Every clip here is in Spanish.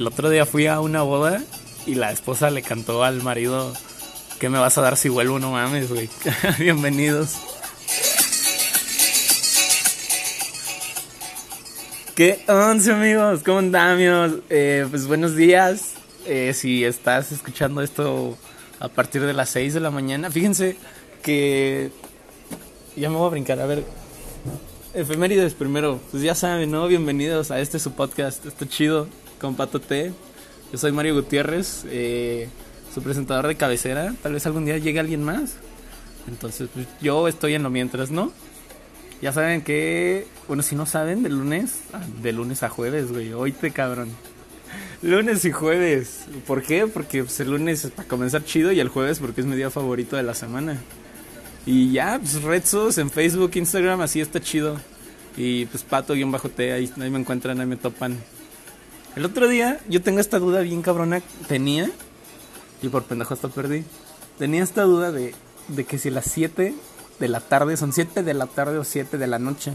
El otro día fui a una boda y la esposa le cantó al marido, ¿qué me vas a dar si vuelvo? No mames, güey. Bienvenidos. ¿Qué once amigos? ¿Cómo andamos? Eh, pues buenos días. Eh, si estás escuchando esto a partir de las 6 de la mañana, fíjense que ya me voy a brincar. A ver, efemérides primero. Pues ya saben, ¿no? Bienvenidos a este su podcast. Está chido con Pato T. Yo soy Mario Gutiérrez, eh, su presentador de cabecera. Tal vez algún día llegue alguien más. Entonces, pues yo estoy en lo mientras, ¿no? Ya saben que, bueno, si no saben, de lunes, de lunes a jueves, güey, oíte cabrón. Lunes y jueves. ¿Por qué? Porque pues, el lunes es para comenzar chido y el jueves porque es mi día favorito de la semana. Y ya, pues Redsos en Facebook, Instagram, así está chido. Y pues pato-t, ahí, ahí me encuentran, ahí me topan. El otro día yo tengo esta duda bien cabrona, tenía, y por pendejo hasta perdí, tenía esta duda de, de que si las 7 de la tarde, son 7 de la tarde o 7 de la noche.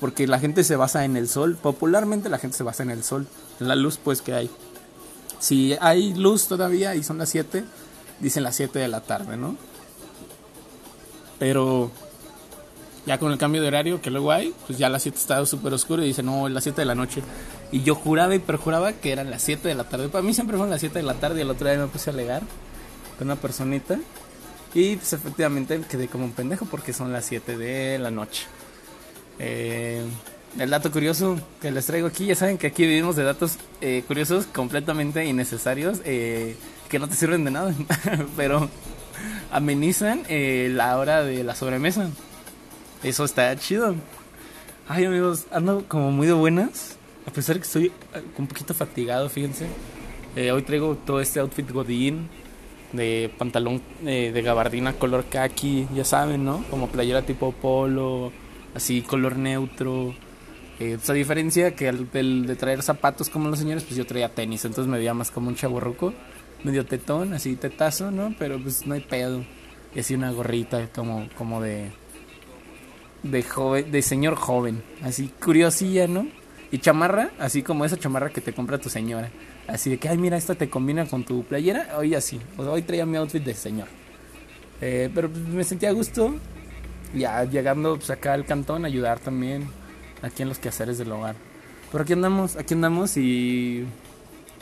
Porque la gente se basa en el sol. Popularmente la gente se basa en el sol. En la luz pues que hay. Si hay luz todavía y son las 7, dicen las 7 de la tarde, ¿no? Pero ya con el cambio de horario que luego hay, pues ya las 7 está súper oscuro y dicen, no, es las 7 de la noche. Y yo juraba y perjuraba que eran las 7 de la tarde. Para mí siempre fueron las 7 de la tarde y el otro día me puse a alegar con una personita. Y pues efectivamente quedé como un pendejo porque son las 7 de la noche. Eh, el dato curioso que les traigo aquí, ya saben que aquí vivimos de datos eh, curiosos completamente innecesarios eh, que no te sirven de nada, pero amenizan eh, la hora de la sobremesa. Eso está chido. Ay amigos, ando como muy de buenas, a pesar que estoy un poquito fatigado, fíjense. hoy traigo todo este outfit godín de pantalón eh, de gabardina color khaki, ya saben, ¿no? Como playera tipo polo, así color neutro. Eh, pues a diferencia que al de traer zapatos como los señores, pues yo traía tenis, entonces me veía más como un chaburruco, medio tetón, así tetazo, ¿no? Pero pues no hay pedo. Y así una gorrita como, como de de joven, de señor joven, así curiosilla, ¿no? Y chamarra, así como esa chamarra que te compra tu señora. Así de que, ay, mira, esta te combina con tu playera. Hoy así. hoy traía mi outfit de señor. Eh, pero pues, me sentía a gusto. Ya llegando pues, acá al cantón, ayudar también aquí en los quehaceres del hogar. Pero aquí andamos, aquí andamos y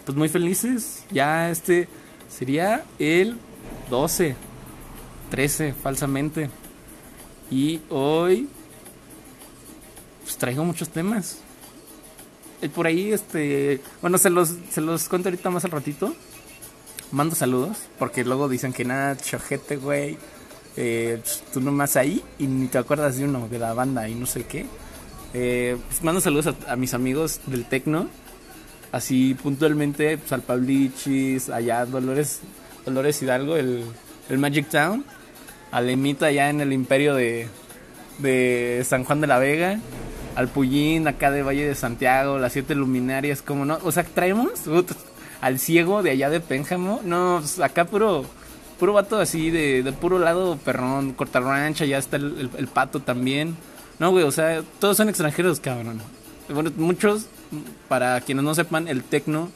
pues muy felices. Ya este sería el 12, 13 falsamente. Y hoy pues traigo muchos temas. Eh, por ahí, este, bueno, se los, se los cuento ahorita más al ratito. Mando saludos, porque luego dicen que nada, chojete, güey. Eh, pues, tú nomás ahí y ni te acuerdas de uno, de la banda y no sé qué. Eh, pues mando saludos a, mis amigos del Tecno. Así puntualmente, pues al Pablichis, allá Dolores, Dolores Hidalgo, el, el Magic Town. A Lemita allá en el imperio de, de San Juan de la Vega al Pullín acá de Valle de Santiago, las siete luminarias, como no, o sea, traemos al ciego de allá de Pénjamo, no, pues, acá puro, puro vato así, de, de puro lado perrón, corta rancha, ya está el, pato también, no, güey, o sea, todos son extranjeros, cabrón. Bueno, muchos, para quienes no sepan, el Tecno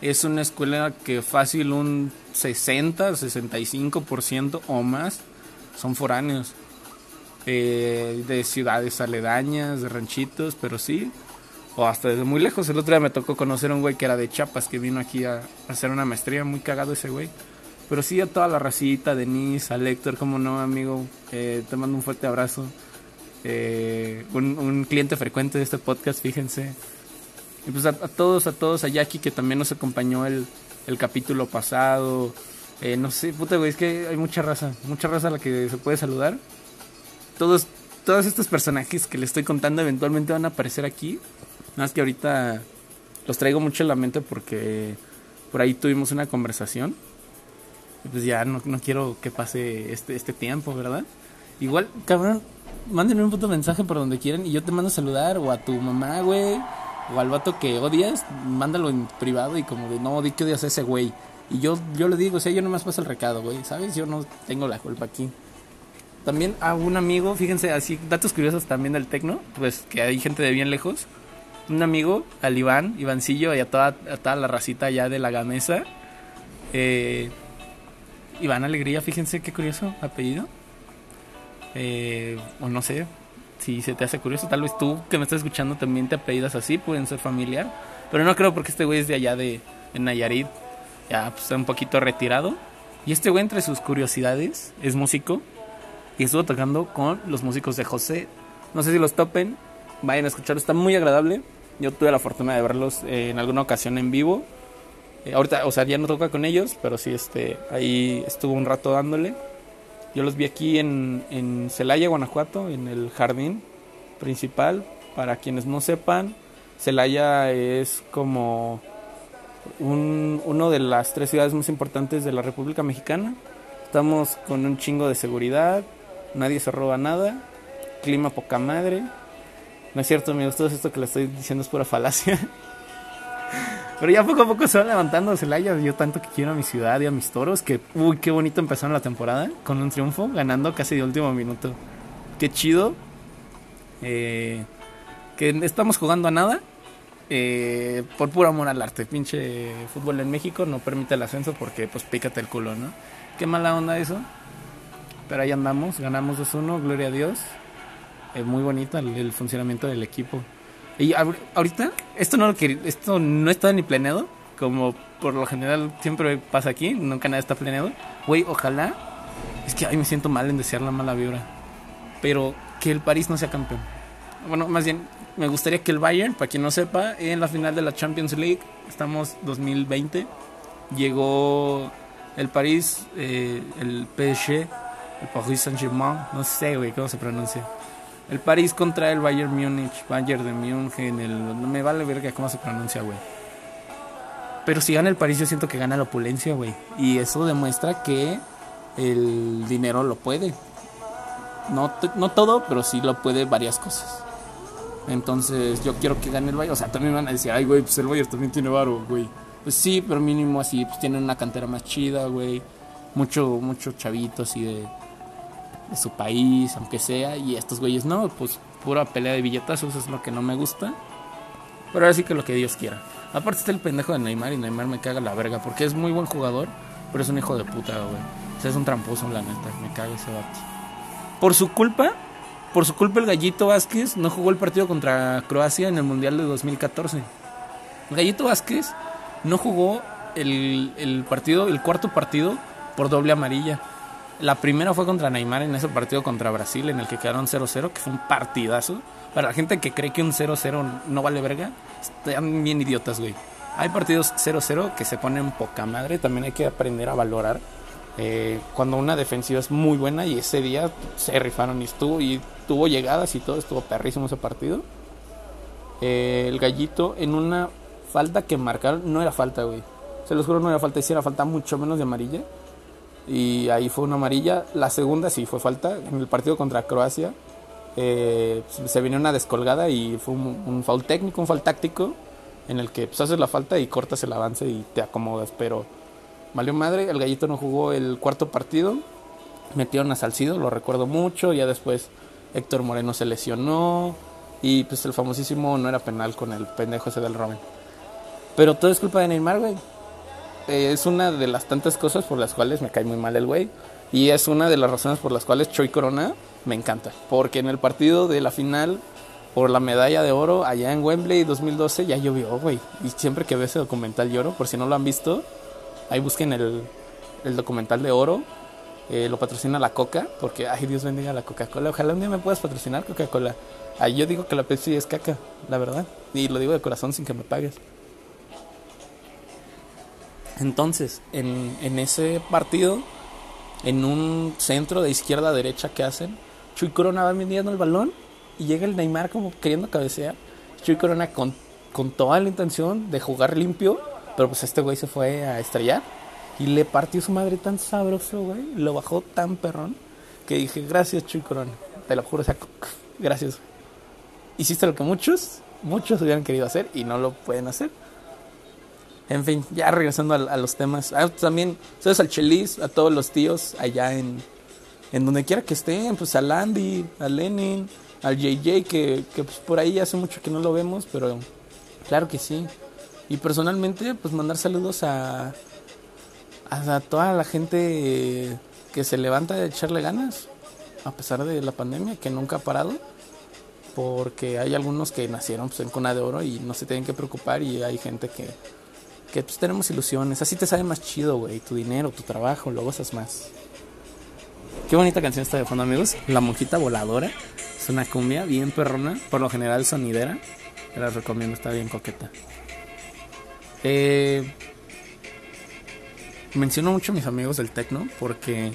es una escuela que fácil un 60, 65% o más son foráneos. Eh, de ciudades aledañas, de ranchitos, pero sí, o hasta desde muy lejos. El otro día me tocó conocer a un güey que era de Chiapas, que vino aquí a, hacer una maestría, muy cagado ese güey. Pero sí a toda la racita, Denise, a Héctor, como no, amigo, eh, te mando un fuerte abrazo. Eh, un, cliente frecuente de este podcast, fíjense. Y pues a, todos, a todos, a Jackie que también nos acompañó el, el capítulo pasado. No sé, puta güey, es que hay mucha raza, mucha raza a la que se puede saludar todos, todos estos personajes que les estoy contando eventualmente van a aparecer aquí. Nada más que ahorita los traigo mucho en la mente porque por ahí tuvimos una conversación. Y pues ya no, no quiero que pase este, este tiempo, ¿verdad? Igual, cabrón, mándenme un puto mensaje por donde quieran y yo te mando a saludar o a tu mamá, güey. O al vato que odias, mándalo en privado y como de no, di que odias a ese güey. Y yo, yo le digo, o sea, yo nomás paso el recado, güey, ¿sabes? Yo no tengo la culpa aquí. También a un amigo, fíjense, así, datos curiosos también del tecno, pues que hay gente de bien lejos. un amigo, al Iván, Ivancillo, y a toda, a toda la racita allá de la Gamesa. Eh, Iván Alegría, fíjense qué curioso apellido. Eh, o no sé, si se te hace curioso, tal vez tú que me estás escuchando también te apellidas así, pueden ser familiar. Pero no creo porque este güey es de allá de, Nayarit, ya pues, un poquito retirado. Y este güey entre sus curiosidades es músico y estuvo tocando con los músicos de José. No sé si los topen, vayan a escucharlo, está muy agradable. Yo tuve la fortuna de verlos eh, en alguna ocasión en vivo. Eh, ahorita, o sea, ya no toca con ellos, pero sí, este, ahí estuvo un rato dándole. Yo los vi aquí en, en Celaya, Guanajuato, en el jardín principal. Para quienes no sepan, Celaya es como un, uno de las tres ciudades más importantes de la República Mexicana. Estamos con un chingo de seguridad, nadie se roba nada, clima poca madre. No es cierto, amigos, todo esto que le estoy diciendo es pura falacia. Pero ya poco a poco se va levantando Celaya. Yo tanto que quiero a mi ciudad y a mis toros. Que, uy, qué bonito empezaron la temporada con un triunfo, ganando casi de último minuto. Qué chido. Eh, que estamos jugando a nada. Eh, por puro amor al arte. Pinche fútbol en México no permite el ascenso porque, pues, pícate el culo, ¿no? Qué mala onda eso. Pero ahí andamos, ganamos 2-1, gloria a Dios. Es muy bonito el funcionamiento del equipo. Y ahorita, esto no, lo esto no está ni planeado, como por lo general siempre pasa aquí, nunca nada está planeado. Güey, ojalá, es que ay, me siento mal en desear la mala vibra, pero que el París no sea campeón. Bueno, más bien, me gustaría que el Bayern, para quien no sepa, en la final de la Champions League, estamos 2020, llegó el París, eh, el PSG, el Paris Saint-Germain, no sé, güey, cómo se pronuncia el París contra el Bayern Múnich, Bayern de el, no me vale verga cómo se pronuncia, güey. Pero si gana el París, yo siento que gana la opulencia, güey. Y eso demuestra que el dinero lo puede. No, no todo, pero sí lo puede varias cosas. Entonces, yo quiero que gane el Bayern. O sea, también van a decir, ay, güey, pues el Bayern también tiene varo, güey. Pues sí, pero mínimo así, pues tienen una cantera más chida, güey. Mucho, mucho chavito así de de su país, aunque sea, y estos güeyes no, pues pura pelea de billetazos es lo que no me gusta. Pero ahora sí que lo que Dios quiera. Aparte está el pendejo de Neymar y Neymar me caga la verga porque es muy buen jugador, pero es un hijo de puta, güey. O sea, es un tramposo, la neta, me caga ese vato. Por su culpa, por su culpa el Gallito Vázquez no jugó el partido contra Croacia en el Mundial de 2014. El Gallito Vázquez no jugó el, partido, el cuarto partido por doble amarilla. La primera fue contra Neymar en ese partido contra Brasil, en el que quedaron 0-0, que fue un partidazo. Para la gente que cree que un 0-0 no vale verga, están bien idiotas, güey. Hay partidos 0-0 que se ponen poca madre, también hay que aprender a valorar. Eh, cuando una defensiva es muy buena y ese día se rifaron y estuvo y tuvo llegadas y todo, estuvo perrísimo ese partido. Eh, el gallito en una falta que marcaron, no era falta, güey. Se los juro, no era falta, hiciera falta mucho menos de amarilla y ahí fue una amarilla. La segunda sí fue falta. En el partido contra Croacia eh, se vino una descolgada y fue un, foul técnico, un foul táctico en el que pues, haces la falta y cortas el avance y te acomodas. Pero valió madre, el gallito no jugó el cuarto partido. Metieron a Salcido, lo recuerdo mucho. Ya después Héctor Moreno se lesionó. Y pues el famosísimo no era penal con el pendejo ese del Robin. Pero todo es culpa de Neymar, güey. Eh, es una de las tantas cosas por las cuales me cae muy mal el güey. Y es una de las razones por las cuales Choi Corona me encanta. Porque en el partido de la final por la medalla de oro allá en Wembley 2012 ya llovió, güey. Y siempre que veo ese documental lloro. Por si no lo han visto, ahí busquen el, documental de oro. Eh, lo patrocina la Coca. Porque, ay, Dios bendiga la Coca-Cola. Ojalá un día me puedas patrocinar Coca-Cola. Ahí yo digo que la Pepsi es caca, la verdad. Y lo digo de corazón sin que me pagues. Entonces, en, en ese partido, en un centro de izquierda a derecha que hacen, Chuy Corona va midiendo el balón y llega el Neymar como queriendo cabecear. Chuy Corona con toda la intención de jugar limpio, pero pues este güey se fue a estrellar y le partió su madre tan sabroso, güey. Lo bajó tan perrón que dije, gracias Chuy Corona. Te lo juro, o sea, gracias. Hiciste lo que muchos, muchos hubieran querido hacer y no lo pueden hacer. En fin, ya regresando a, los temas. Ah, también, ¿sabes? Al Chelis, a todos los tíos allá en, en donde quiera que estén, pues al Andy, al Lenin, al JJ, que, que pues por ahí hace mucho que no lo vemos, pero Claro que sí. Y personalmente, pues mandar saludos a, a toda la gente que se levanta de echarle ganas, a pesar de la pandemia, que nunca ha parado. Porque hay algunos que nacieron pues, en cuna de oro y no se tienen que preocupar y hay gente que, que pues tenemos ilusiones. Así te sabe más chido, güey, tu dinero, tu trabajo, lo gozas más. Qué bonita canción está de fondo, amigos. La monjita voladora. Es una cumbia bien perrona, por lo general sonidera. La recomiendo, está bien coqueta. Eh, menciono mucho a mis amigos del techno porque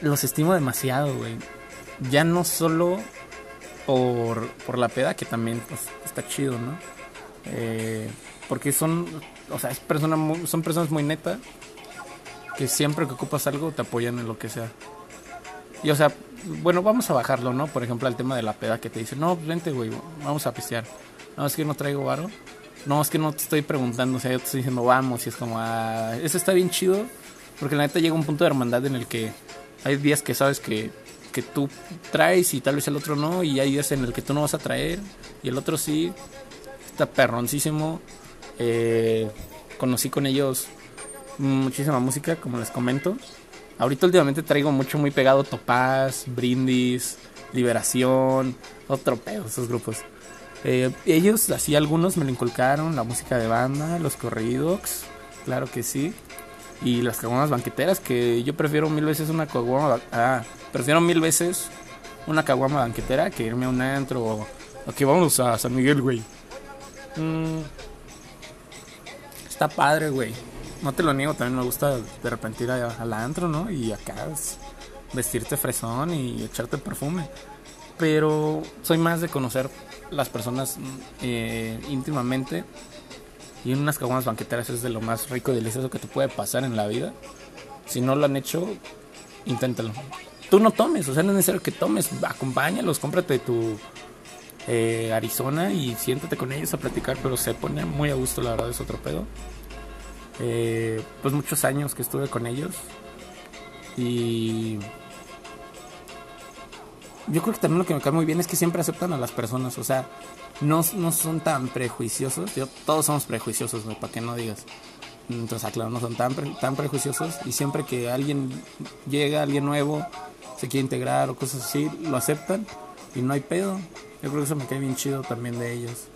los estimo demasiado, güey. Ya no solo por, por la peda, que también pues, está chido, ¿no? Eh, porque son, o sea, es persona, son personas muy netas que siempre que ocupas algo te apoyan en lo que sea. Y o sea, bueno, vamos a bajarlo, ¿no? Por ejemplo, al tema de la peda que te dice, no, vente, güey, vamos a pistear. No, es que no traigo varo. No, es que no te estoy preguntando, o sea, yo te estoy diciendo vamos y es como, ah, eso está bien chido, porque la neta llega un punto de hermandad en el que hay días que sabes que, que tú traes y tal vez el otro no, y hay días en el que tú no vas a traer y el otro sí. Está perroncísimo. Eh, conocí con ellos muchísima música, como les comento. Ahorita últimamente traigo mucho muy pegado Topaz, Brindis, Liberación, otro pedo, esos grupos. Eh, ellos, así algunos me lo inculcaron, la música de banda, los corridos, claro que sí. Y las caguamas banqueteras, que yo prefiero mil veces una caguama... Ah, prefiero mil veces una caguama banquetera que irme a un antro o... Aquí vamos a San Miguel, güey. Mm, está padre, güey no te lo niego, también me gusta de repente ir al antro, ¿no? Y acá vestirte fresón y echarte perfume. Pero soy más de conocer las personas eh, íntimamente. Y unas caguamas banqueteras es de lo más rico y delicioso que te puede pasar en la vida. Si no lo han hecho, inténtalo. Tú no tomes, o sea, no es necesario que tomes. Acompáñalos, cómprate tu eh, Arizona y siéntate con ellos a platicar. Pero se pone muy a gusto, la verdad, es otro pedo. Eh, pues muchos años que estuve con ellos. Y yo creo que también lo que me cae muy bien es que siempre aceptan a las personas. O sea, no, no son tan prejuiciosos. todos somos prejuiciosos, para que no digas. Entonces, claro, no son tan, tan prejuiciosos. Y siempre que alguien llega, alguien nuevo, se quiere integrar o cosas así, lo aceptan y no hay pedo. Yo creo que eso me cae bien chido también de ellos.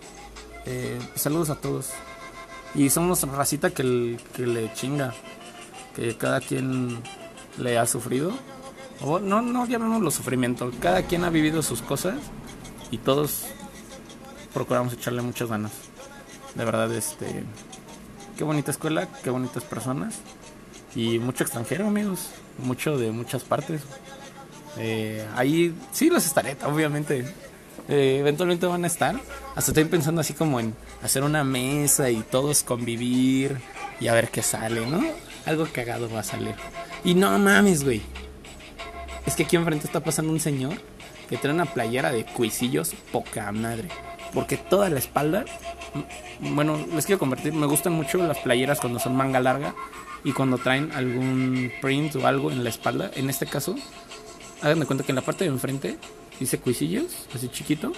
Eh, saludos a todos. Y somos racita que, que le chinga. Que cada quien le ha sufrido. O no, no los sufrimiento. Cada quien ha vivido sus cosas. Y todos procuramos echarle muchas ganas. De verdad, este. Qué bonita escuela, qué bonitas personas. Y mucho extranjero, amigos. Mucho de muchas partes. Eh, ahí sí los estaré, obviamente. Eh, eventualmente van a estar. Hasta estoy pensando así como en hacer una mesa y todos convivir y a ver qué sale, ¿no? Algo cagado va a salir. Y no mames, güey. Es que aquí enfrente está pasando un señor que trae una playera de cuisillos poca madre. Porque toda la espalda, bueno, les quiero convertir, me gustan mucho las playeras cuando son manga larga y cuando traen algún print o algo en la espalda. En este caso, háganme cuenta que en la parte de enfrente dice Cuisillos, así chiquito.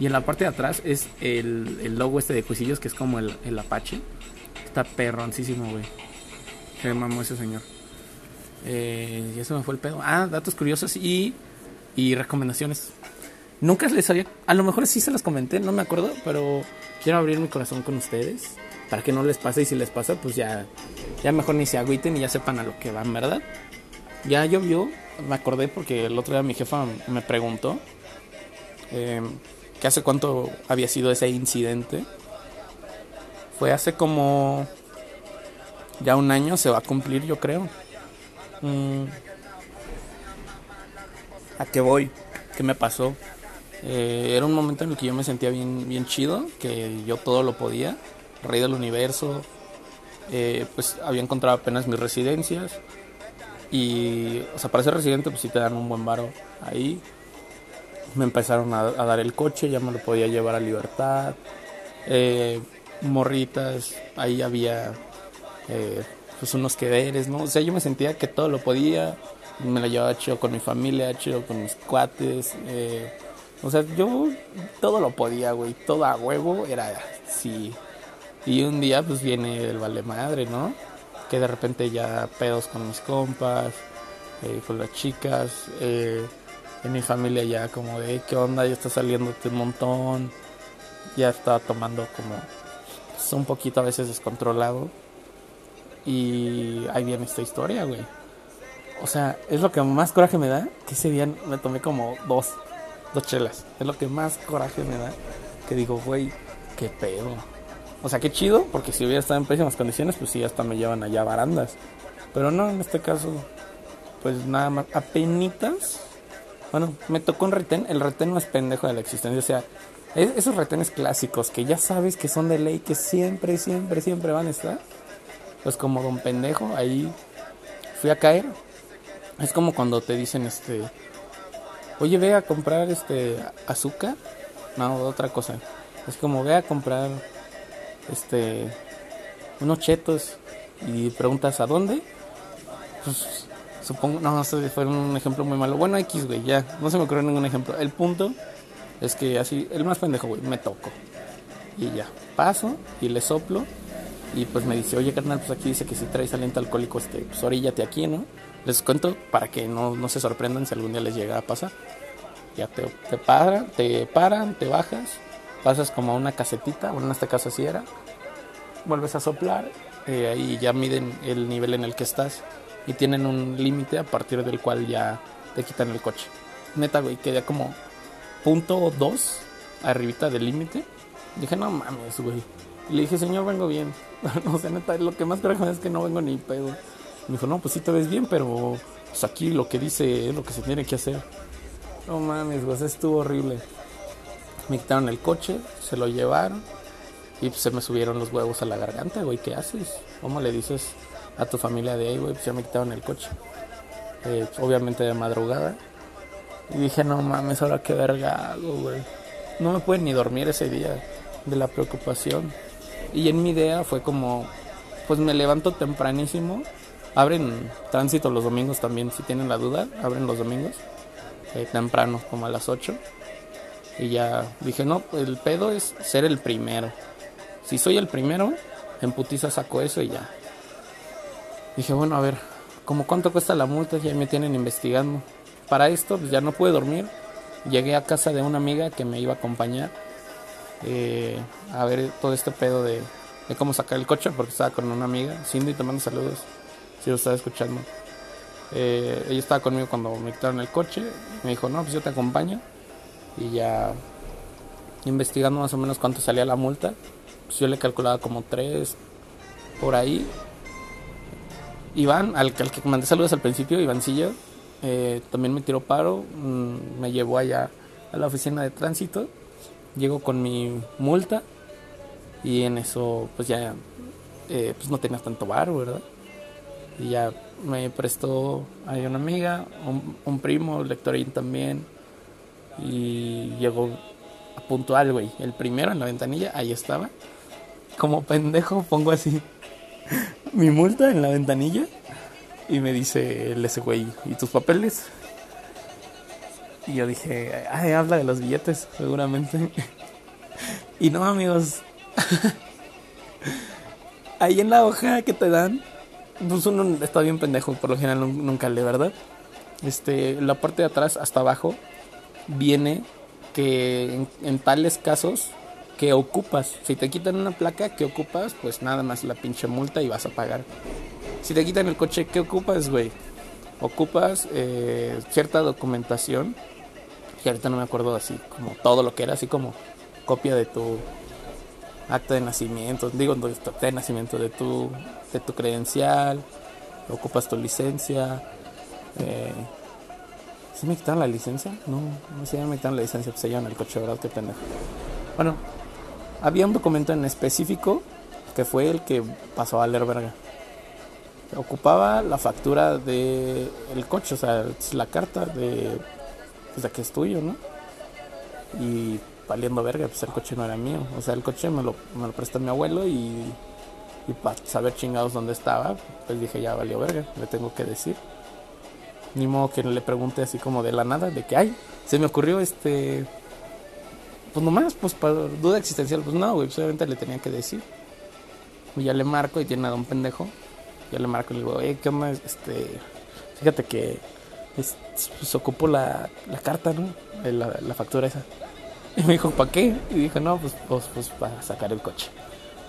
Y en la parte de atrás es el, el logo este de Cuisillos, que es como el, el Apache. Está perroncísimo, güey. Qué mamó ese señor. Eh, ya se me fue el pedo. Ah, datos curiosos y, y recomendaciones. Nunca les había. A lo mejor sí se las comenté, no me acuerdo, pero quiero abrir mi corazón con ustedes. Para que no les pase y si les pasa, pues ya, ya mejor ni se agüiten y ya sepan a lo que van, ¿verdad? Ya llovió, me acordé porque el otro día mi jefa me preguntó eh, que hace cuánto había sido ese incidente. Fue hace como ya un año, se va a cumplir yo creo. Mm. ¿A qué voy? ¿Qué me pasó? Eh, era un momento en el que yo me sentía bien, bien chido, que yo todo lo podía, rey del universo. Eh, pues había encontrado apenas mis residencias y, o sea, para ser residente, pues sí te dan un buen varo ahí. Me empezaron a, dar el coche, ya me lo podía llevar a libertad. Eh, morritas, ahí había pues unos quederes, ¿no? O sea, yo me sentía que todo lo podía. Me la llevaba chido con mi familia, chido con mis cuates. Eh, O sea, yo todo lo podía, güey. Todo a huevo era sí. Y un día, pues viene el vale madre, ¿no? Que de repente ya pedos con mis compas, eh, con las chicas. Eh, en mi familia ya como de, ¿qué onda? Ya está saliendo un montón. Ya está tomando como pues, un poquito a veces descontrolado. Y ahí viene esta historia, güey. O sea, es lo que más coraje me da. Que ese día me tomé como dos dos chelas. Es lo que más coraje me da. Que digo, güey, qué pedo. O sea, qué chido, porque si hubiera estado en pésimas condiciones, pues sí, hasta me llevan allá barandas. Pero no, en este caso, pues nada más, apenitas. Bueno, me tocó un retén. El retén más pendejo de la existencia. O sea, esos retenes clásicos que ya sabes que son de ley, que siempre, siempre, siempre van a estar. Pues como don pendejo, ahí fui a caer. Es como cuando te dicen, este, oye, ve a comprar este azúcar. No, otra cosa. Es como ve a comprar este unos chetos y preguntas a dónde. Pues supongo, no, no sé, fue un ejemplo muy malo. Bueno, X, güey, ya, no se me ocurrió ningún ejemplo. El punto es que así, el más pendejo, güey, me toco. Y ya, paso y le soplo. Y pues me dice, oye, carnal, pues aquí dice que si traes aliento alcohólico, este, pues oríllate aquí, ¿no? Les cuento para que no, no se sorprendan si algún día les llega a pasar. Ya te, te, paran, te paran, te bajas, pasas como a una casetita, bueno, en este caso así era, vuelves a soplar eh, y ya miden el nivel en el que estás y tienen un límite a partir del cual ya te quitan el coche. Neta, güey, quedé como punto dos arribita del límite. Dije, no mames, güey. Y le dije, señor, vengo bien. no sé, neta, lo que más creo es que no vengo ni pedo. Me dijo, no, pues sí te ves bien, pero pues aquí lo que dice es lo que se tiene que hacer. No mames, güey, estuvo horrible. Me quitaron el coche, se lo llevaron y pues se me subieron los huevos a la garganta, güey. ¿Qué haces? ¿Cómo le dices a tu familia de ahí, güey? Pues ya me quitaron el coche. Eh, pues, obviamente de madrugada. Y dije, no mames, ahora qué verga hago, güey. No me pude ni dormir ese día de la preocupación. Y en mi idea fue como, pues me levanto tempranísimo Abren tránsito los domingos también, si tienen la duda, abren los domingos, eh, temprano, como a las 8. Y ya dije, no, el pedo es ser el primero. Si soy el primero, en putiza saco eso y ya. Dije, bueno, a ver, ¿cómo cuánto cuesta la multa? Ya me tienen investigando. Para esto, pues ya no pude dormir. Llegué a casa de una amiga que me iba a acompañar eh, a ver todo este pedo de, cómo sacar el coche, porque estaba con una amiga. Cindy, te mando saludos si lo estaba escuchando. Eh, ella estaba conmigo cuando me quitaron el coche. Me dijo, no, pues yo te acompaño. Y ya investigando más o menos cuánto salía la multa. Pues yo le calculaba como tres por ahí. Iván, al, al que mandé saludos al principio, Ivancillo, eh, también me tiró paro. Mm, me llevó allá a la oficina de tránsito. Llego con mi multa. Y en eso, pues ya eh, pues no tenía tanto bar, ¿verdad? Y ya me prestó ahí una amiga, un, primo, lectorín también. Y llegó a puntual, güey. El primero en la ventanilla, ahí estaba. Como pendejo pongo así mi multa en la ventanilla. Y me dice el ese güey, ¿y tus papeles? Y yo dije, ay, habla de los billetes, seguramente. y no, amigos. ahí en la hoja que te dan pues uno está bien pendejo, por lo general nunca lee, ¿verdad? Este, la parte de atrás hasta abajo viene que en, tales casos que ocupas, si te quitan una placa que ocupas, pues nada más la pinche multa y vas a pagar. Si te quitan el coche, ¿qué ocupas, güey? Ocupas eh, cierta documentación, y ahorita no me acuerdo así, como todo lo que era, así como copia de tu acta de nacimiento, digo, de acta de nacimiento de tu, de tu credencial, ocupas tu licencia. Eh, ¿Sí me quitaron la licencia? No, no sé, me quitaron la licencia, pues se llevan el coche, ¿verdad? Qué pendejo. Bueno, había un documento en específico que fue el que pasó a leer verga. Ocupaba la factura de el coche, o sea, la carta de pues de que es tuyo, ¿no? Y valiendo verga, pues el coche no era mío. O sea, el coche me lo, me lo prestó mi abuelo y, y para saber chingados dónde estaba, pues dije, ya valió verga, le tengo que decir. Ni modo que le pregunte así como de la nada, de que, ay, se me ocurrió este pues nomás, pues para duda existencial, pues no, güey, pues obviamente le tenía que decir. Y ya le marco y tiene a un pendejo. Ya le marco y le digo, oye, ¿qué onda? Este, fíjate que es, pues ocupo la, la carta, ¿no? La, la, factura esa. Y me dijo, ¿para qué? Y dije, no, pues, pues, pues para sacar el coche.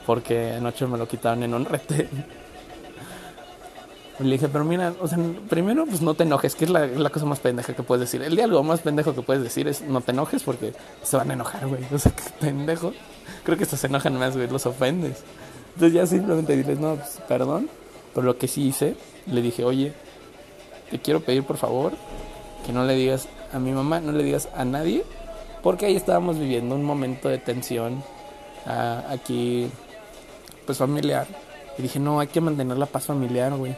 Porque anoche me lo quitaron en un rete. Le dije, pero mira, o sea, primero, pues no te enojes, que es la, la, cosa más pendeja que puedes decir. El diálogo más pendejo que puedes decir es no te enojes porque se van a enojar, güey. O sea, qué pendejo. Creo que estos se enojan más, güey, los ofendes. Entonces ya simplemente diles, no, pues, perdón. Pero lo que sí hice, le dije, oye, te quiero pedir por favor que no le digas a mi mamá, no le digas a nadie, porque ahí estábamos viviendo un momento de tensión ah, aquí, pues familiar. Y dije, no, hay que mantener la paz familiar, güey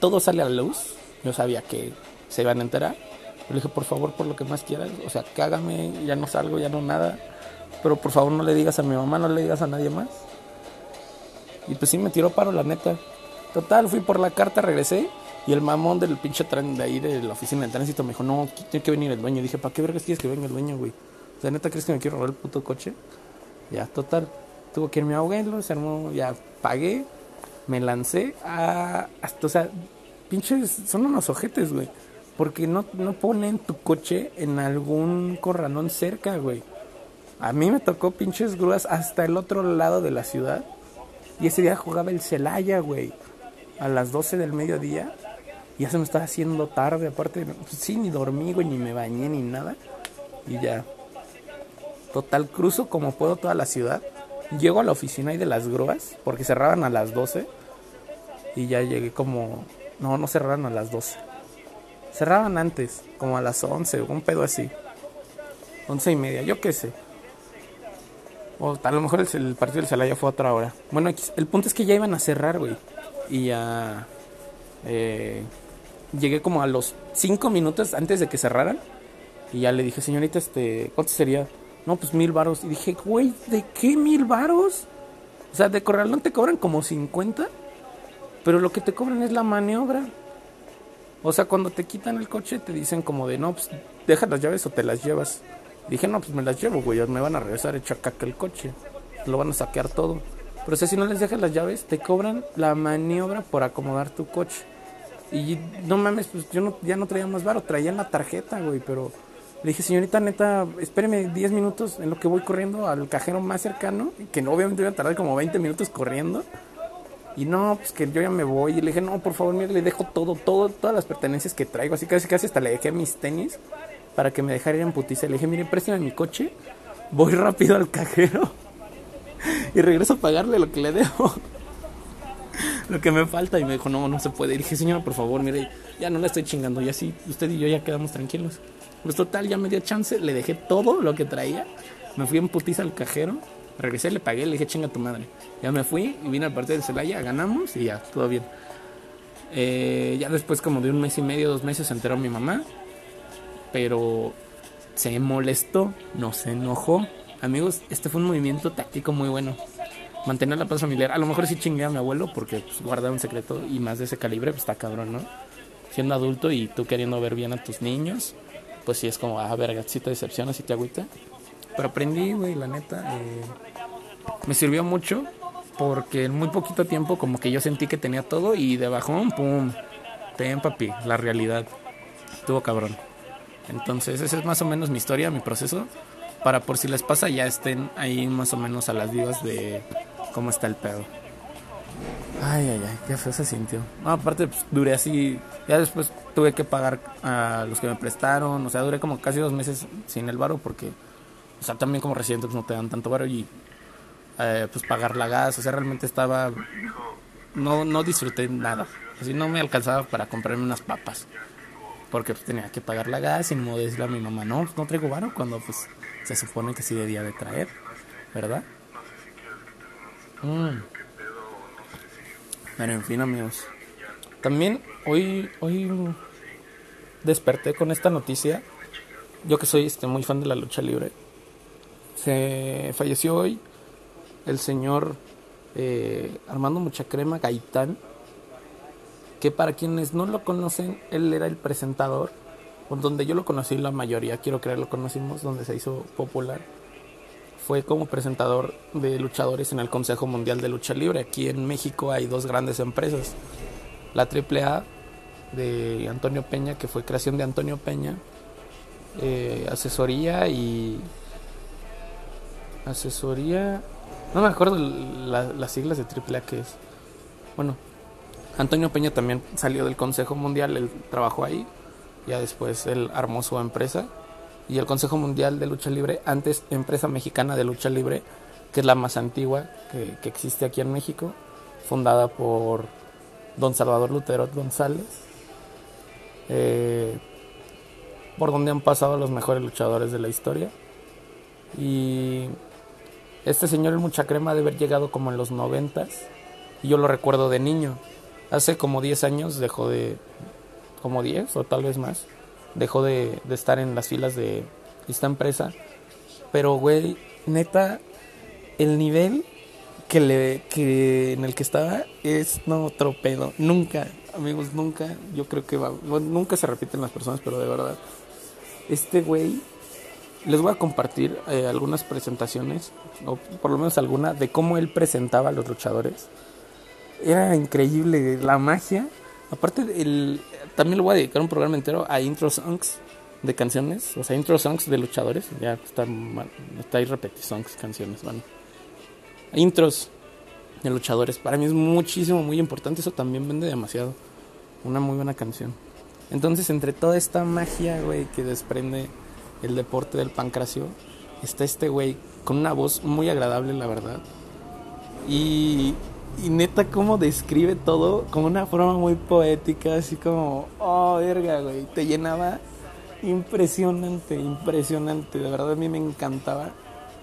todo sale a la luz. Yo sabía que se iban a enterar. Le dije, por favor, por lo que más quieras, o sea, cágame, ya no salgo, ya no nada. Pero por favor no le digas a mi mamá, no le digas a nadie más. Y pues sí me tiró paro, la neta. Total, fui por la carta, regresé. Y el mamón del pinche tren de ahí de la oficina del tránsito me dijo, no, tiene que venir el dueño. Dije, ¿para qué vergas quieres que venga el dueño, güey? O sea, neta, ¿crees que me quiero robar el puto coche? Ya, total. Tuvo que irme a ahogarlo, se armó, ya pagué me lancé a. O sea, pinches, son unos ojetes, güey. Porque no, no ponen tu coche en algún corralón cerca, güey. A mí me tocó pinches grúas hasta el otro lado de la ciudad. Y ese día jugaba el Celaya, güey. A las 12 del mediodía. Ya se me estaba haciendo tarde. Aparte, sí, ni dormí, güey, ni me bañé, ni nada. Y ya. Total, cruzo como puedo toda la ciudad. Llego a la oficina ahí de las grúas, porque cerraban a las 12. Y ya llegué como... No, no cerraban a las 12. Cerraban antes, como a las 11, un pedo así. 11 y media, yo qué sé. O a lo mejor el, partido del Celaya fue a otra hora. Bueno, el punto es que ya iban a cerrar, güey. Y ya... Eh, llegué como a los 5 minutos antes de que cerraran. Y ya le dije, señorita, este, ¿cuánto sería? No, pues mil varos. Y dije, güey, ¿de qué mil varos? O sea, de Corralón te cobran como 50. Pero lo que te cobran es la maniobra. O sea, cuando te quitan el coche te dicen como de, no, pues deja las llaves o te las llevas. dije, no, pues me las llevo, güey, me van a regresar hecho caca el coche. Lo van a saquear todo. Pero o sea, si no les dejas las llaves, te cobran la maniobra por acomodar tu coche. Y no mames, pues yo no, ya no traía más varo, traía la tarjeta, güey, pero le dije, señorita, neta, espéreme 10 minutos en lo que voy corriendo al cajero más cercano, que obviamente voy a tardar como 20 minutos corriendo. Y no, pues que yo ya me voy. Y le dije, no, por favor, mire, le dejo todo, todo, todas las pertenencias que traigo. Así casi, casi hasta le dejé mis tenis para que me dejara ir en putiza. Le dije, mire, préstame mi coche, voy rápido al cajero y regreso a pagarle lo que le dejo. Lo que me falta. Y me dijo, no, no se puede. Y dije, señora, por favor, mire, ya no la estoy chingando. Y así, usted y yo ya quedamos tranquilos. Pues total, ya me dio chance, le dejé todo lo que traía, me fui en putiza al cajero, regresé, le pagué, le dije chinga tu madre. Ya me fui y vine al partido de Celaya, ganamos y ya, todo bien. Eh, ya después como de un mes y medio, dos meses se enteró mi mamá, pero se molestó, no se enojó. Amigos, este fue un movimiento táctico muy bueno. Mantener la paz familiar. A lo mejor sí chingué a mi abuelo porque pues, guardar un secreto y más de ese calibre, pues está cabrón, ¿no? Siendo adulto y tú queriendo ver bien a tus niños pues sí es como, ah, verga, si te decepcionas y te agüita. Pero aprendí, güey, la neta. Eh, me sirvió mucho porque en muy poquito tiempo como que yo sentí que tenía todo y de bajón, pum, ten papi, la realidad. Estuvo cabrón. Entonces, esa es más o menos mi historia, mi proceso. Para por si les pasa ya estén ahí más o menos a las vivas de cómo está el pedo. Ay, ay, ay, qué feo se sintió. No, aparte, pues, duré así. Ya después tuve que pagar a los que me prestaron. O sea, duré como casi dos meses sin el varo porque, o sea, también como residente pues, no te dan tanto varo y, eh, pues, pagar la gas. O sea, realmente estaba. No, no disfruté nada. Así no me alcanzaba para comprarme unas papas. Porque pues, tenía que pagar la gas y no decirle a mi mamá, no, no traigo varo cuando pues se supone que sí debía de traer, ¿verdad? Mmm. Pero en fin, amigos. También hoy, hoy desperté con esta noticia. Yo que soy este, muy fan de la lucha libre. Se falleció hoy el señor eh, Armando Muchacrema Gaitán. Que para quienes no lo conocen, él era el presentador donde yo lo conocí, la mayoría, quiero creer, lo conocimos, donde se hizo popular, fue como presentador de luchadores en el Consejo Mundial de Lucha Libre. Aquí en México hay dos grandes empresas, la AAA de Antonio Peña, que fue creación de Antonio Peña, eh, asesoría y... Asesoría... No me acuerdo las siglas de AAA que es. Bueno, Antonio Peña también salió del Consejo Mundial, él trabajó ahí, ya después él armó su empresa y el Consejo Mundial de Lucha Libre, antes empresa mexicana de lucha libre, que es la más antigua que, existe aquí en México, fundada por don Salvador Lutero González, eh, por donde han pasado los mejores luchadores de la historia. Y este señor el mucha crema de haber llegado como en los noventas, y yo lo recuerdo de niño. Hace como 10 años dejó de, como 10 o tal vez más, dejó de, estar en las filas de esta empresa. Pero, güey, neta, el nivel que le que en el que estaba es no otro pedo. Nunca, amigos, nunca. Yo creo que va, nunca se repiten las personas, pero de verdad. Este güey, les voy a compartir eh, algunas presentaciones, o por lo menos alguna, de cómo él presentaba a los luchadores. Era increíble la magia. Aparte, el, también le voy a dedicar un programa entero a intro songs de canciones, o sea, intro songs de luchadores. Ya está, está ahí repetir songs, canciones, bueno. Intros de luchadores. Para mí es muchísimo, muy importante. Eso también vende demasiado. Una muy buena canción. Entonces, entre toda esta magia, güey, que desprende el deporte del pancracio, está este güey con una voz muy agradable, la verdad. Y y neta, como describe todo como una forma muy poética, así como, oh, verga, güey. Te llenaba impresionante, impresionante. De verdad, a mí me encantaba.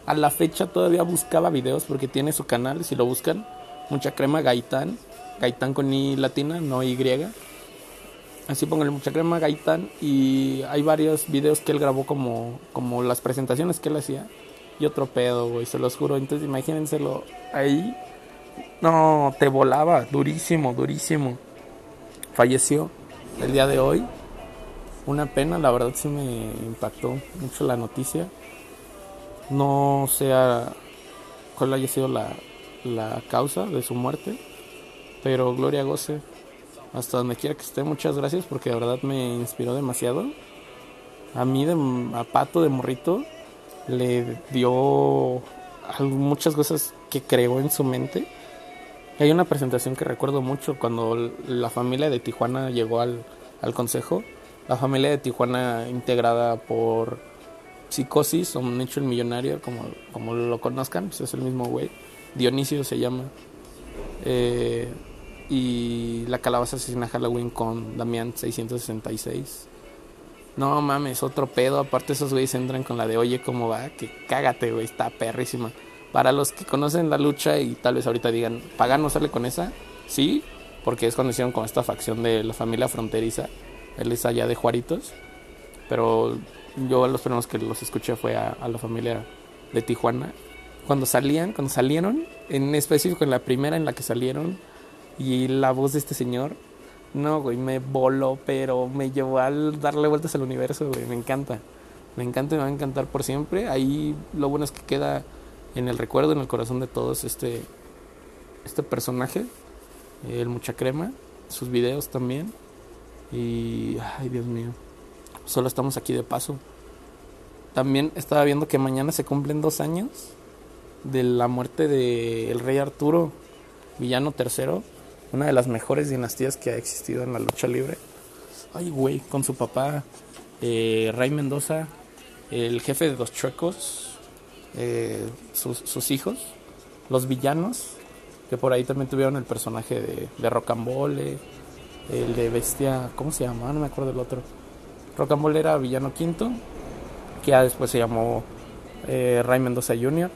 A la fecha todavía buscaba videos porque tiene su canal, si lo buscan. Mucha crema Gaitán. Gaitán con I latina, no Y. Así el mucha crema Gaitán. Y hay varios videos que él grabó como, como las presentaciones que él hacía. Y otro pedo, güey, se los juro. Entonces imagínenselo ahí no, te volaba, durísimo, durísimo. Falleció el día de hoy. Una pena, la verdad sí me impactó mucho la noticia. No sé cuál haya sido la, la causa de su muerte, pero Gloria Goce, hasta donde quiera que esté, muchas gracias porque de verdad me inspiró demasiado. A mí, de, a Pato de Morrito, le dio muchas cosas que creó en su mente hay una presentación que recuerdo mucho cuando la familia de Tijuana llegó al, consejo. La familia de Tijuana integrada por Psicosis o Nicho el Millonario, como, como lo conozcan, pues es el mismo güey. Dionisio se llama. Eh, y la calabaza asesina Halloween con Damián 666. No mames, otro pedo. Aparte, esos güeyes entran con la de oye, ¿cómo va? Que cágate, güey, está perrísima. Para los que conocen la lucha y tal vez ahorita digan, ¿Pagano sale con esa? Sí, porque es hicieron con esta facción de la familia fronteriza. Él es allá de Juaritos. Pero yo los primeros que los escuché fue a, la familia de Tijuana. Cuando salían, cuando salieron, en específico en la primera en la que salieron, y la voz de este señor, no, güey, me voló, pero me llevó a darle vueltas al universo, güey, me encanta. Me encanta y me va a encantar por siempre. Ahí lo bueno es que queda en el recuerdo, en el corazón de todos este, este personaje, el mucha crema, sus videos también. Y, ay Dios mío, solo estamos aquí de paso. También estaba viendo que mañana se cumplen dos años de la muerte del rey Arturo, villano tercero, una de las mejores dinastías que ha existido en la lucha libre. Ay, güey, con su papá, eh, Rey Mendoza, el jefe de los chuecos, eh, sus, hijos, los villanos, que por ahí también tuvieron el personaje de, de Rocambole, el de Bestia, ¿cómo se llama? No me acuerdo del otro. Rocambole era villano quinto, que ya después se llamó eh, Ray Mendoza Jr.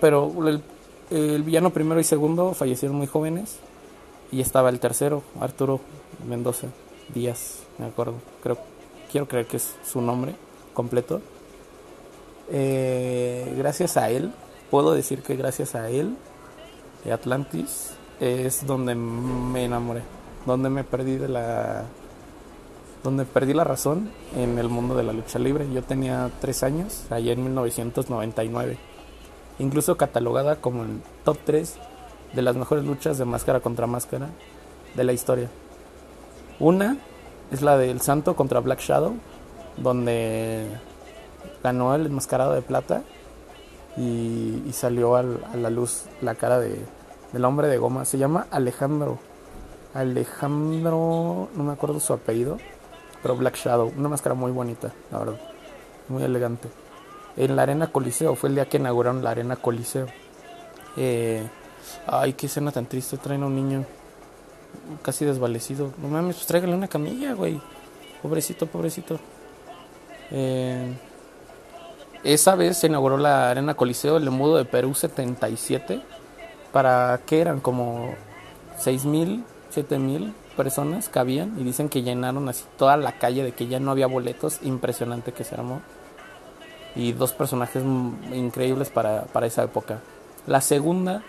Pero el, el, villano primero y segundo fallecieron muy jóvenes. Y estaba el tercero, Arturo Mendoza Díaz, me acuerdo. Creo, quiero creer que es su nombre completo. Eh, gracias a él, puedo decir que gracias a él, Atlantis es donde me enamoré, donde me perdí de la donde perdí la razón en el mundo de la lucha libre. Yo tenía tres años, allá en 1999, incluso catalogada como el top 3 de las mejores luchas de máscara contra máscara de la historia. Una es la del Santo contra Black Shadow, donde ganó el enmascarado de plata y, salió a la luz la cara de, del hombre de goma. Se llama Alejandro. Alejandro, no me acuerdo su apellido, pero Black Shadow. Una máscara muy bonita, la verdad. Muy elegante. En la Arena Coliseo, fue el día que inauguraron la Arena Coliseo. Eh, ay, qué escena tan triste. Traen a un niño casi desvalecido. No mames, pues tráigale una camilla, güey. Pobrecito, pobrecito. Eh, esa vez se inauguró la Arena Coliseo, el Mudo de Perú 77. ¿Para qué eran? Como 6.000, 7.000 personas cabían y dicen que llenaron así toda la calle de que ya no había boletos. Impresionante que se armó. Y dos personajes increíbles para, para esa época. La segunda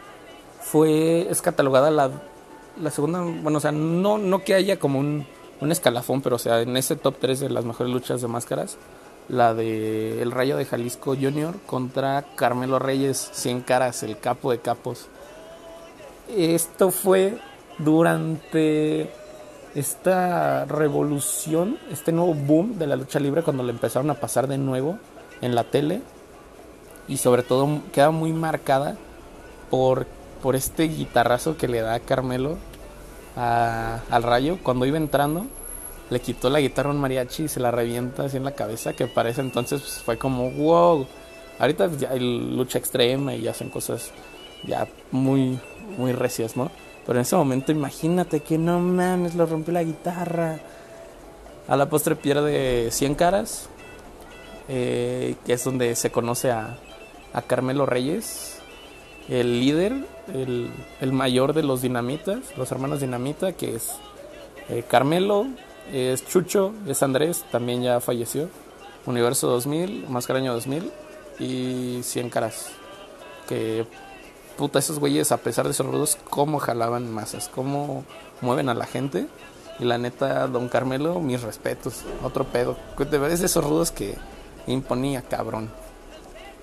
fue, es catalogada la, la segunda, bueno, o sea, no, no que haya como un, un escalafón, pero o sea, en ese top 3 de las mejores luchas de máscaras, la de El Rayo de Jalisco Junior contra Carmelo Reyes, 100 caras, el capo de capos. Esto fue durante esta revolución, este nuevo boom de la lucha libre cuando le empezaron a pasar de nuevo en la tele y sobre todo queda muy marcada por, por este guitarrazo que le da Carmelo al rayo cuando iba entrando le quitó la guitarra a un mariachi y se la revienta así en la cabeza, que para ese entonces pues, fue como, wow. Ahorita ya hay lucha extrema y hacen cosas ya muy, muy recias, ¿no? Pero en ese momento imagínate que no mames, lo rompió la guitarra. A la postre pierde 100 caras, eh, que es donde se conoce a, a Carmelo Reyes, el líder, el, el, mayor de los dinamitas, los hermanos dinamita, que es eh, Carmelo, es Chucho, es Andrés, también ya falleció. Universo 2000, Máscara Año 2000 y 100 caras. Que puta, esos güeyes, a pesar de ser rudos, cómo jalaban masas, cómo mueven a la gente. Y la neta, Don Carmelo, mis respetos. Otro pedo. Es de esos rudos que imponía, cabrón.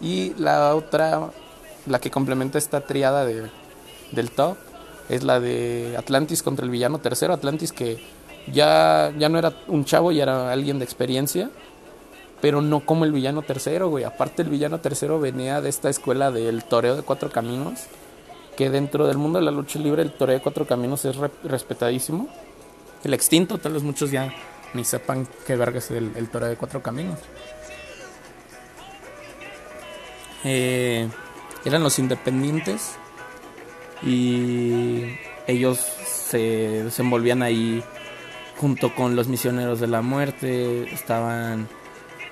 Y la otra, la que complementa esta triada de, del top, es la de Atlantis contra el villano tercero. Atlantis que ya, ya no era un chavo, ya era alguien de experiencia, pero no como el villano tercero, güey. Aparte el villano tercero venía de esta escuela del toreo de cuatro caminos, que dentro del mundo de la lucha libre el toreo de cuatro caminos es respetadísimo. El extinto, tal vez muchos ya ni sepan qué verga es el, el toreo de cuatro caminos. Eh, eran los independientes y ellos se desenvolvían ahí junto con los misioneros de la muerte estaban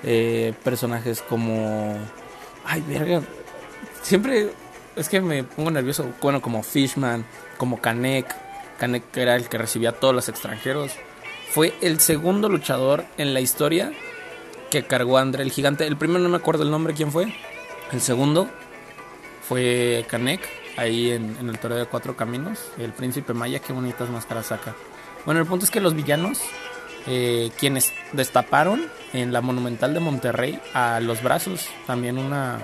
eh, personajes como ay verga siempre es que me pongo nervioso bueno como Fishman como Kanek Kanek era el que recibía a todos los extranjeros fue el segundo luchador en la historia que cargó a André el gigante el primero no me acuerdo el nombre quién fue el segundo fue Kanek ahí en, el torneo de cuatro caminos el príncipe maya qué bonitas máscaras saca bueno, el punto es que los villanos, eh, quienes destaparon en la Monumental de Monterrey a los brazos, también una,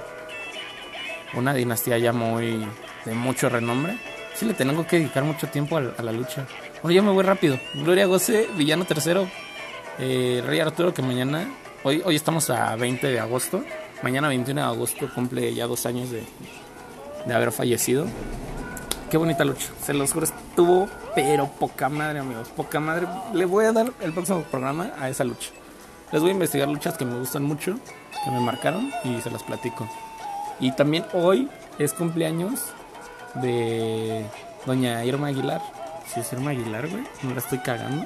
una dinastía ya muy de mucho renombre. Sí le tengo que dedicar mucho tiempo a, la lucha. Oye, yo me voy rápido. Gloria Goce, villano tercero. Eh, Rey Arturo, que mañana, hoy, hoy estamos a 20 de agosto. Mañana 21 de agosto cumple ya dos años de, de haber fallecido. Qué bonita lucha. Se los juro, estuvo, pero poca madre, amigos. Poca madre. Le voy a dar el próximo programa a esa lucha. Les voy a investigar luchas que me gustan mucho, que me marcaron y se las platico. Y también hoy es cumpleaños de doña Irma Aguilar. Si es Irma Aguilar, güey. No la estoy cagando.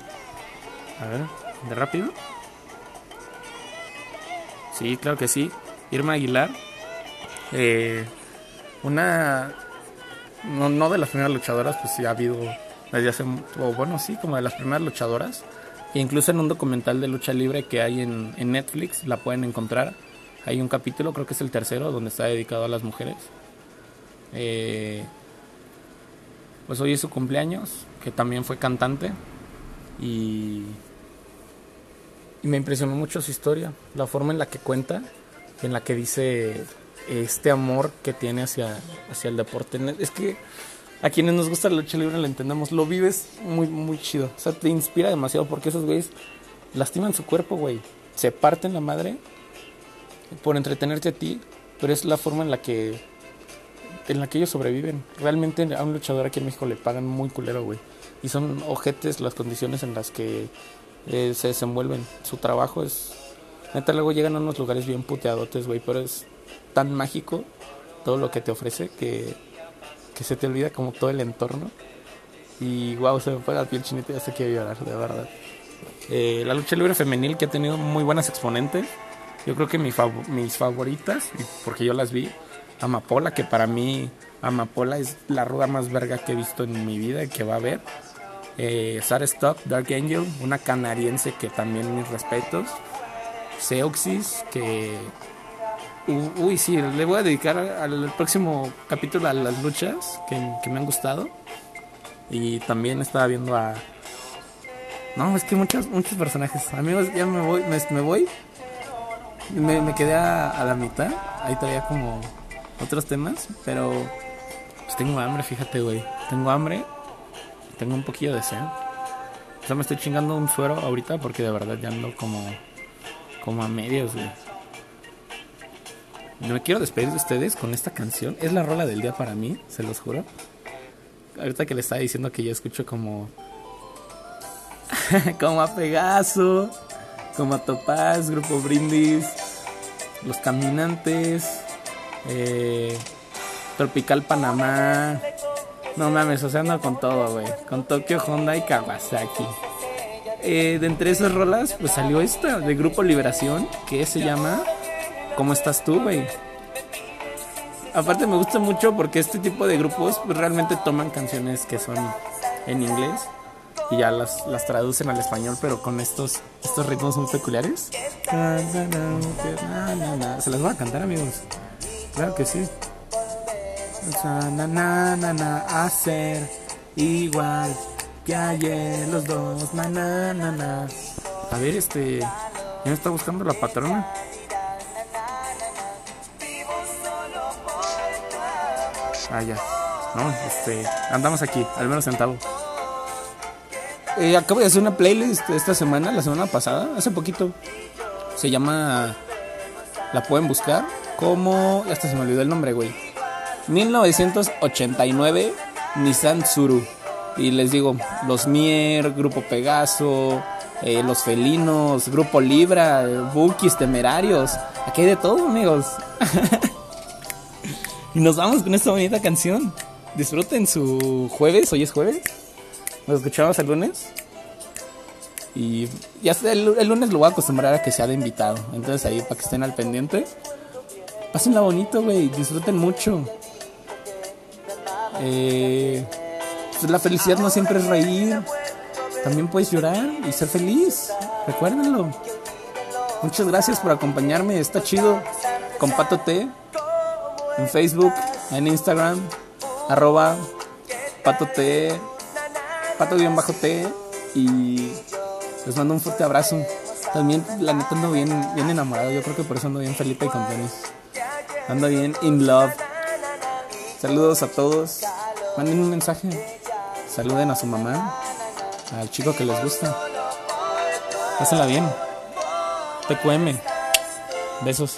A ver, de rápido. Sí, claro que sí. Irma Aguilar. Eh, una no, no de las primeras luchadoras, pues sí ha habido desde hace, bueno, sí, como de las primeras luchadoras. E incluso en un documental de lucha libre que hay en, en, Netflix, la pueden encontrar. Hay un capítulo, creo que es el tercero, donde está dedicado a las mujeres. Eh, pues hoy es su cumpleaños, que también fue cantante. Y Y me impresionó mucho su historia, la forma en la que cuenta, en la que dice este amor que tiene hacia, hacia el deporte. Es que a quienes nos gusta la lucha libre lo entendemos, lo vives muy, muy chido. O sea, te inspira demasiado porque esos güeyes lastiman su cuerpo, güey. Se parten la madre por entretenerte a ti, pero es la forma en la que en la que ellos sobreviven. Realmente a un luchador aquí en México le pagan muy culero, güey. Y son ojetes las condiciones en las que eh, se desenvuelven. Su trabajo es... Neta, luego llegan a unos lugares bien puteadotes, güey, pero es tan mágico todo lo que te ofrece que, que se te olvida como todo el entorno. Y wow, se me fue la piel chinita y hasta quiero llorar, de verdad. Eh, la lucha libre femenil que ha tenido muy buenas exponentes. Yo creo que mi mis favoritas, porque yo las vi, Amapola, que para mí Amapola es la ruda más verga que he visto en mi vida y que va a haber. Eh, Sarah Stock, Dark Angel, una canariense que también mis respetos. Seoxis, que. Uy, sí, le voy a dedicar al próximo capítulo a las luchas que, me han gustado. Y también estaba viendo a. No, es que muchos, muchos personajes. Amigos, ya me voy. Me, voy. Me, quedé a, la mitad. Ahí traía como otros temas, pero pues tengo hambre, fíjate, güey. Tengo hambre, tengo un poquillo de sed. O sea, me estoy chingando un suero ahorita porque de verdad ya ando como, como a medios, güey. Me quiero despedir de ustedes con esta canción. Es la rola del día para mí, se los juro. Ahorita que le estaba diciendo que ya escucho como. como a Pegaso, como a Topaz, Grupo Brindis, Los Caminantes, eh, Tropical Panamá. No mames, o sea, ando con todo, güey. Con Tokio, Honda y Kawasaki. Eh, de entre esas rolas, pues salió esta de Grupo Liberación, que se llama ¿Cómo estás tú, güey? Aparte me gusta mucho porque este tipo de grupos pues, realmente toman canciones que son en inglés y ya las, las traducen al español, pero con estos, estos ritmos muy peculiares. Se las voy a cantar, amigos. Claro que sí. na, na, na, na, hacer igual que ayer los dos. Na, na, na. A ver, este. ¿Ya me está buscando la patrona? Ah, ya. No, este. Andamos aquí, al menos sentado. Eh, acabo de hacer una playlist esta semana, la semana pasada, hace poquito. Se llama. La pueden buscar como. Hasta se me olvidó el nombre, güey. 1989 Nissan Tsuru. Y les digo, los Mier, Grupo Pegaso, eh, los Felinos, Grupo Libra, Bookies, Temerarios. Aquí hay de todo, amigos. y nos vamos con esta bonita canción. Disfruten su jueves, hoy es jueves. Nos escuchamos el lunes. Y ya el, el lunes lo voy a acostumbrar a que sea de invitado. Entonces ahí para que estén al pendiente. Pásenla bonito, güey. Disfruten mucho. Eh, pues la felicidad no siempre es reír. También puedes llorar y ser feliz. Recuérdenlo. Muchas gracias por acompañarme. Está chido. Con Pato T. En Facebook, en Instagram. Arroba Pato T. Pato-T. Y les mando un fuerte abrazo. También, la neta, ando bien, bien enamorado. Yo creo que por eso ando bien feliz y con tenis. Ando bien in love. Saludos a todos. Manden un mensaje. Saluden a su mamá. Al chico que les gusta. Pásenla bien. TQM. Besos.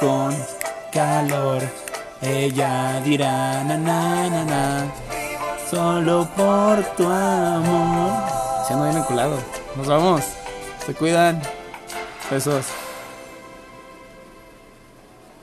Con calor. Ella dirá na na na na, solo por tu amor. Se ando bien enculado. Nos vamos. Se cuidan. Besos.